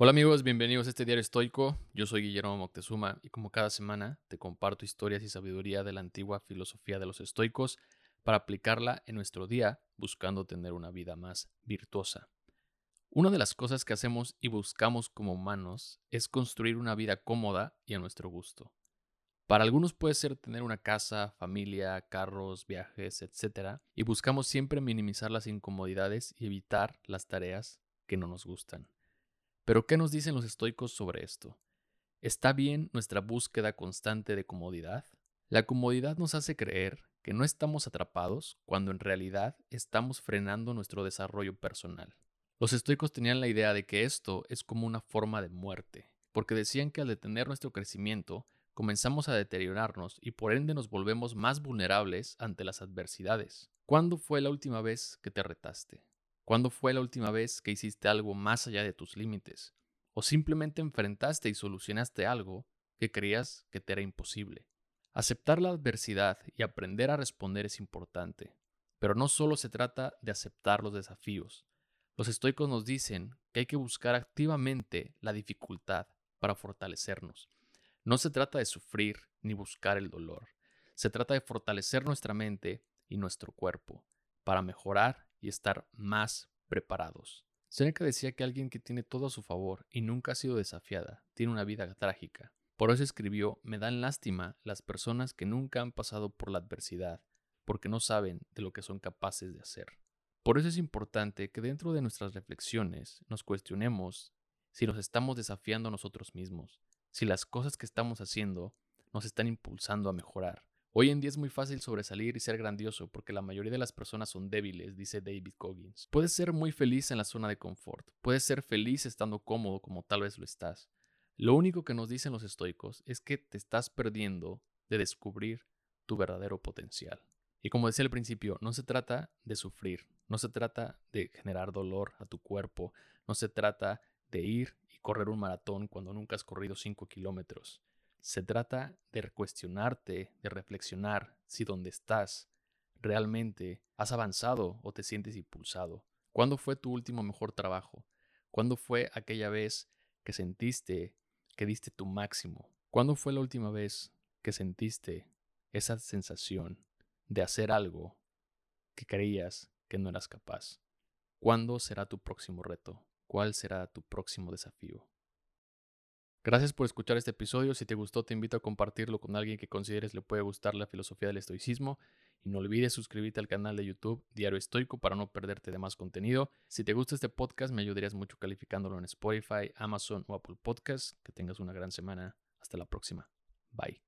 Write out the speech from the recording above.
Hola amigos, bienvenidos a este diario estoico. Yo soy Guillermo Moctezuma y como cada semana te comparto historias y sabiduría de la antigua filosofía de los estoicos para aplicarla en nuestro día buscando tener una vida más virtuosa. Una de las cosas que hacemos y buscamos como humanos es construir una vida cómoda y a nuestro gusto. Para algunos puede ser tener una casa, familia, carros, viajes, etc. Y buscamos siempre minimizar las incomodidades y evitar las tareas que no nos gustan. Pero ¿qué nos dicen los estoicos sobre esto? ¿Está bien nuestra búsqueda constante de comodidad? La comodidad nos hace creer que no estamos atrapados cuando en realidad estamos frenando nuestro desarrollo personal. Los estoicos tenían la idea de que esto es como una forma de muerte, porque decían que al detener nuestro crecimiento, comenzamos a deteriorarnos y por ende nos volvemos más vulnerables ante las adversidades. ¿Cuándo fue la última vez que te retaste? ¿Cuándo fue la última vez que hiciste algo más allá de tus límites? ¿O simplemente enfrentaste y solucionaste algo que creías que te era imposible? Aceptar la adversidad y aprender a responder es importante, pero no solo se trata de aceptar los desafíos. Los estoicos nos dicen que hay que buscar activamente la dificultad para fortalecernos. No se trata de sufrir ni buscar el dolor. Se trata de fortalecer nuestra mente y nuestro cuerpo para mejorar y estar más preparados. Seneca decía que alguien que tiene todo a su favor y nunca ha sido desafiada tiene una vida trágica. Por eso escribió, me dan lástima las personas que nunca han pasado por la adversidad, porque no saben de lo que son capaces de hacer. Por eso es importante que dentro de nuestras reflexiones nos cuestionemos si nos estamos desafiando a nosotros mismos, si las cosas que estamos haciendo nos están impulsando a mejorar, Hoy en día es muy fácil sobresalir y ser grandioso porque la mayoría de las personas son débiles, dice David Coggins. Puedes ser muy feliz en la zona de confort, puedes ser feliz estando cómodo como tal vez lo estás. Lo único que nos dicen los estoicos es que te estás perdiendo de descubrir tu verdadero potencial. Y como decía al principio, no se trata de sufrir, no se trata de generar dolor a tu cuerpo, no se trata de ir y correr un maratón cuando nunca has corrido 5 kilómetros. Se trata de cuestionarte, de reflexionar si donde estás realmente has avanzado o te sientes impulsado. ¿Cuándo fue tu último mejor trabajo? ¿Cuándo fue aquella vez que sentiste que diste tu máximo? ¿Cuándo fue la última vez que sentiste esa sensación de hacer algo que creías que no eras capaz? ¿Cuándo será tu próximo reto? ¿Cuál será tu próximo desafío? Gracias por escuchar este episodio. Si te gustó, te invito a compartirlo con alguien que consideres le puede gustar la filosofía del estoicismo. Y no olvides suscribirte al canal de YouTube Diario Estoico para no perderte de más contenido. Si te gusta este podcast, me ayudarías mucho calificándolo en Spotify, Amazon o Apple Podcasts. Que tengas una gran semana. Hasta la próxima. Bye.